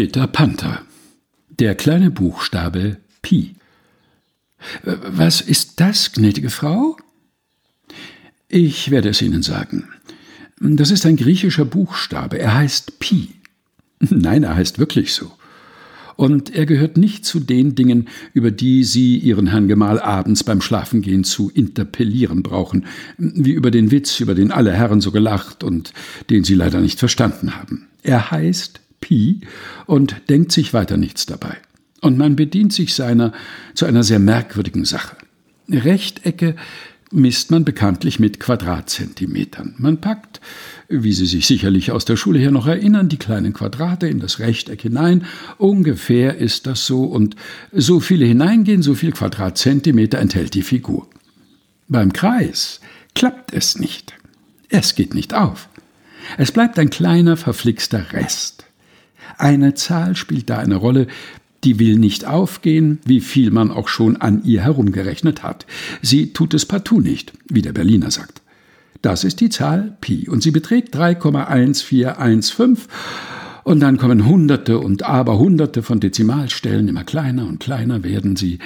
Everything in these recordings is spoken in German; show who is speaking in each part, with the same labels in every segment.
Speaker 1: Peter Panther. Der kleine Buchstabe Pi. Äh, was ist das, gnädige Frau? Ich werde es Ihnen sagen. Das ist ein griechischer Buchstabe. Er heißt Pi. Nein, er heißt wirklich so. Und er gehört nicht zu den Dingen, über die Sie Ihren Herrn Gemahl abends beim Schlafengehen zu interpellieren brauchen, wie über den Witz, über den alle Herren so gelacht und den Sie leider nicht verstanden haben. Er heißt Pi und denkt sich weiter nichts dabei. Und man bedient sich seiner zu einer sehr merkwürdigen Sache. Rechtecke misst man bekanntlich mit Quadratzentimetern. Man packt, wie Sie sich sicherlich aus der Schule her noch erinnern, die kleinen Quadrate in das Rechteck hinein. Ungefähr ist das so und so viele hineingehen, so viel Quadratzentimeter enthält die Figur. Beim Kreis klappt es nicht. Es geht nicht auf. Es bleibt ein kleiner verflixter Rest. Eine Zahl spielt da eine Rolle, die will nicht aufgehen, wie viel man auch schon an ihr herumgerechnet hat. Sie tut es partout nicht, wie der Berliner sagt. Das ist die Zahl Pi und sie beträgt 3,1415 und dann kommen Hunderte und Aberhunderte von Dezimalstellen, immer kleiner und kleiner werden sie,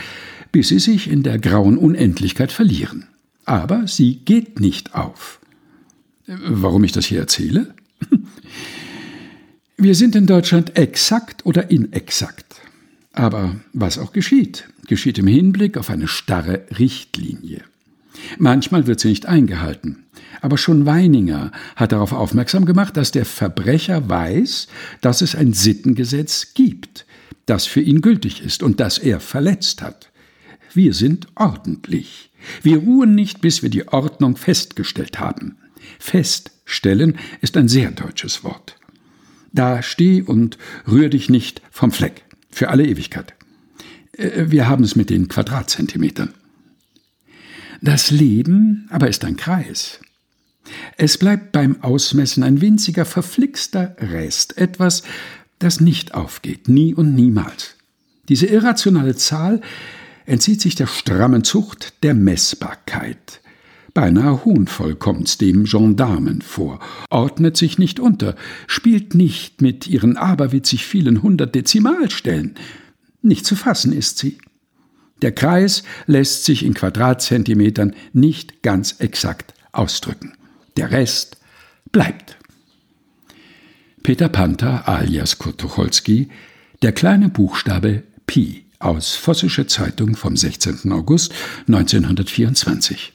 Speaker 1: bis sie sich in der grauen Unendlichkeit verlieren. Aber sie geht nicht auf. Warum ich das hier erzähle? Wir sind in Deutschland exakt oder inexakt. Aber was auch geschieht, geschieht im Hinblick auf eine starre Richtlinie. Manchmal wird sie nicht eingehalten. Aber schon Weininger hat darauf aufmerksam gemacht, dass der Verbrecher weiß, dass es ein Sittengesetz gibt, das für ihn gültig ist und das er verletzt hat. Wir sind ordentlich. Wir ruhen nicht, bis wir die Ordnung festgestellt haben. Feststellen ist ein sehr deutsches Wort. Da steh und rühr dich nicht vom Fleck. Für alle Ewigkeit. Äh, wir haben es mit den Quadratzentimetern. Das Leben aber ist ein Kreis. Es bleibt beim Ausmessen ein winziger, verflixter Rest, etwas, das nicht aufgeht, nie und niemals. Diese irrationale Zahl entzieht sich der strammen Zucht der Messbarkeit. Beinahe hohnvoll kommt's dem Gendarmen vor, ordnet sich nicht unter, spielt nicht mit ihren aberwitzig vielen hundert Dezimalstellen. Nicht zu fassen ist sie. Der Kreis lässt sich in Quadratzentimetern nicht ganz exakt ausdrücken. Der Rest bleibt. Peter Panther alias Kurt Tucholsky, der kleine Buchstabe Pi aus Vossische Zeitung vom 16. August 1924.